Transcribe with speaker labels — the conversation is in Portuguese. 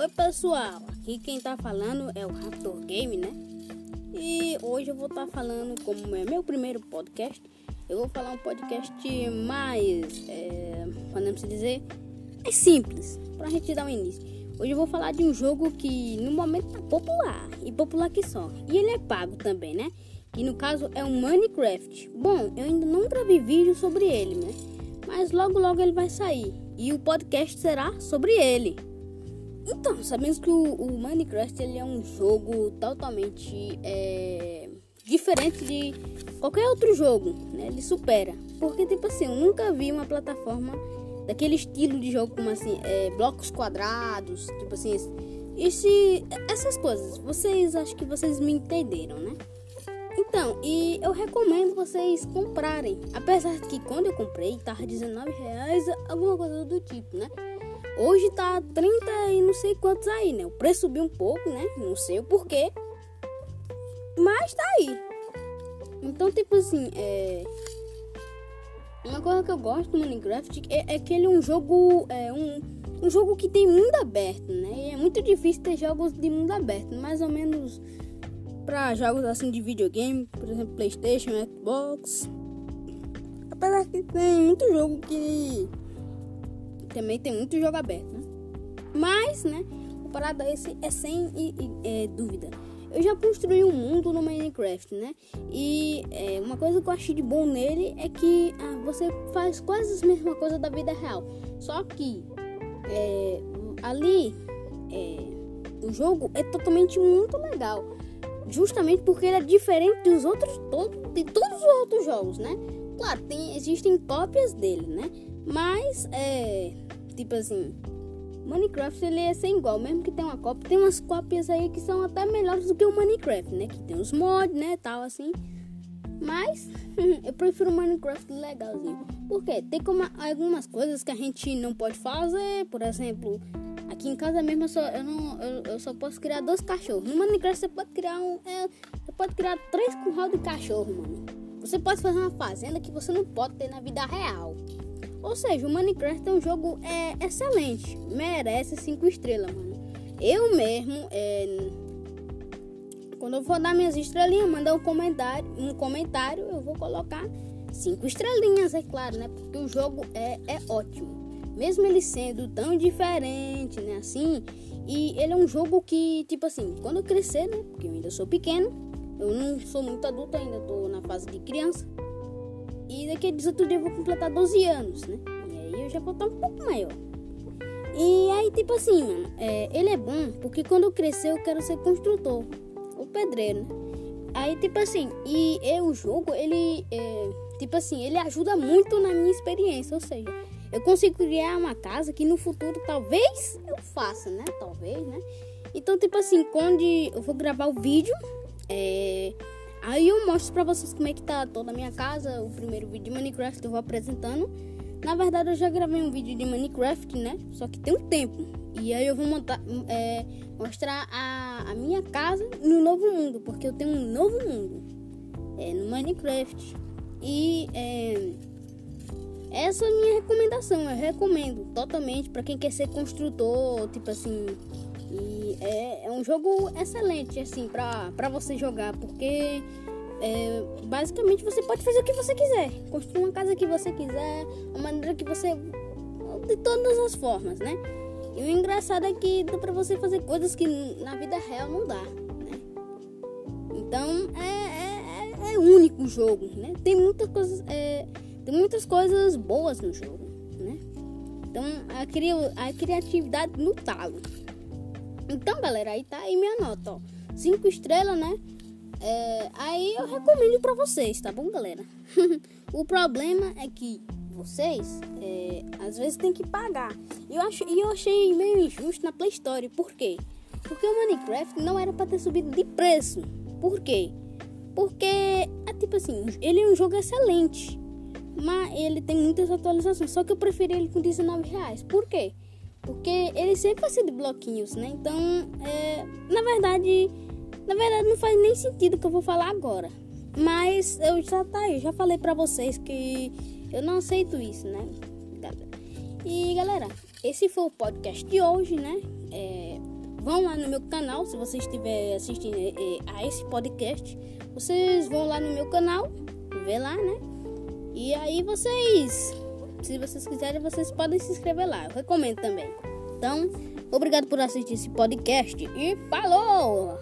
Speaker 1: Oi pessoal, aqui quem tá falando é o Raptor Game, né? E hoje eu vou estar tá falando, como é meu primeiro podcast, eu vou falar um podcast mais, é, podemos dizer, é simples, pra gente dar um início. Hoje eu vou falar de um jogo que no momento tá popular, e popular que só, e ele é pago também, né? Que no caso é o Minecraft. Bom, eu ainda não gravei vídeo sobre ele, né? Mas logo logo ele vai sair, e o podcast será sobre ele. Então, sabemos que o, o, Minecraft ele é um jogo totalmente é, diferente de qualquer outro jogo, né? Ele supera. Porque, tipo assim, eu nunca vi uma plataforma daquele estilo de jogo como assim, é, blocos quadrados, tipo assim, esse, essas coisas. Vocês, acho que vocês me entenderam, né? Então, e eu recomendo vocês comprarem. Apesar de que quando eu comprei, tava 19 reais, alguma coisa do tipo, né? Hoje tá 30 e não sei quantos aí, né? O preço subiu um pouco, né? Não sei o porquê. Mas tá aí. Então, tipo assim, é. Uma coisa que eu gosto do Minecraft é, é que ele é um jogo. É um, um jogo que tem mundo aberto, né? E é muito difícil ter jogos de mundo aberto. Mais ou menos para jogos assim de videogame, por exemplo, Playstation, Xbox. Apesar que tem muito jogo que também tem muito jogo aberto, né? Mas, né, o parada esse é sem é, dúvida. Eu já construí um mundo no Minecraft, né? E é, uma coisa que eu achei de bom nele é que ah, você faz quase a mesma coisa da vida real. Só que é, ali é, o jogo é totalmente muito legal. Justamente porque ele é diferente dos outros, todo, de todos os outros jogos, né? Claro, tem, existem cópias dele, né? Mas, é. Tipo assim. Minecraft ele é sem igual, mesmo que tenha uma cópia. Tem umas cópias aí que são até melhores do que o Minecraft, né? Que tem os mods, né? Tal assim. Mas eu prefiro o Minecraft legalzinho. Porque tem como algumas coisas que a gente não pode fazer. Por exemplo, aqui em casa mesmo eu só, eu não, eu, eu só posso criar dois cachorros. No Minecraft você pode criar um. É, você pode criar três curral de cachorro, mano. Você pode fazer uma fazenda que você não pode ter na vida real. Ou seja, o Minecraft é um jogo é, excelente. Merece 5 estrelas, mano. Eu mesmo, é, quando eu for dar minhas estrelinhas, mandar um comentário, um comentário, eu vou colocar 5 estrelinhas, é claro, né? Porque o jogo é, é ótimo. Mesmo ele sendo tão diferente, né? Assim, e ele é um jogo que, tipo assim, quando eu crescer, né? Porque eu ainda sou pequeno, eu não sou muito adulto ainda, tô na fase de criança. E a 18 dias eu vou completar 12 anos, né? E aí eu já vou estar um pouco maior. E aí, tipo assim, mano, é, ele é bom porque quando eu crescer eu quero ser construtor, ou pedreiro, né? Aí, tipo assim, e eu, o jogo, ele, é, tipo assim, ele ajuda muito na minha experiência, ou seja, eu consigo criar uma casa que no futuro talvez eu faça, né? Talvez, né? Então, tipo assim, quando eu vou gravar o vídeo, é, Aí eu mostro pra vocês como é que tá toda a minha casa, o primeiro vídeo de Minecraft eu vou apresentando. Na verdade eu já gravei um vídeo de Minecraft, né? Só que tem um tempo. E aí eu vou montar, é, mostrar a, a minha casa no novo mundo, porque eu tenho um novo mundo é, no Minecraft. E é, essa é a minha recomendação, eu recomendo totalmente para quem quer ser construtor, tipo assim, é, é um jogo excelente, assim, pra você jogar, porque é, basicamente você pode fazer o que você quiser. Construir uma casa que você quiser, a maneira que você. de todas as formas, né? E o engraçado é que dá pra você fazer coisas que na vida real não dá, né? Então é, é, é único o jogo, né? Tem muitas coisas. É, tem muitas coisas boas no jogo, né? Então a, cri a criatividade no talo. Então, galera, aí tá aí minha nota, ó. Cinco estrelas, né? É, aí eu recomendo para vocês, tá bom, galera? o problema é que vocês, é, às vezes, tem que pagar. E eu, acho, eu achei meio injusto na Play Store. Por quê? Porque o Minecraft não era para ter subido de preço. Por quê? Porque, é tipo assim, ele é um jogo excelente. Mas ele tem muitas atualizações. Só que eu preferi ele com 19 reais. Por quê? Porque ele sempre vai ser de bloquinhos, né? Então, é, na verdade, na verdade não faz nem sentido o que eu vou falar agora. Mas eu já tá aí, já falei pra vocês que eu não aceito isso, né? E galera, esse foi o podcast de hoje, né? É, vão lá no meu canal, se você estiver assistindo é, é, a esse podcast, vocês vão lá no meu canal, ver lá, né? E aí vocês, se vocês quiserem, vocês podem se inscrever lá. Eu recomendo também. Então, obrigado por assistir esse podcast e falou!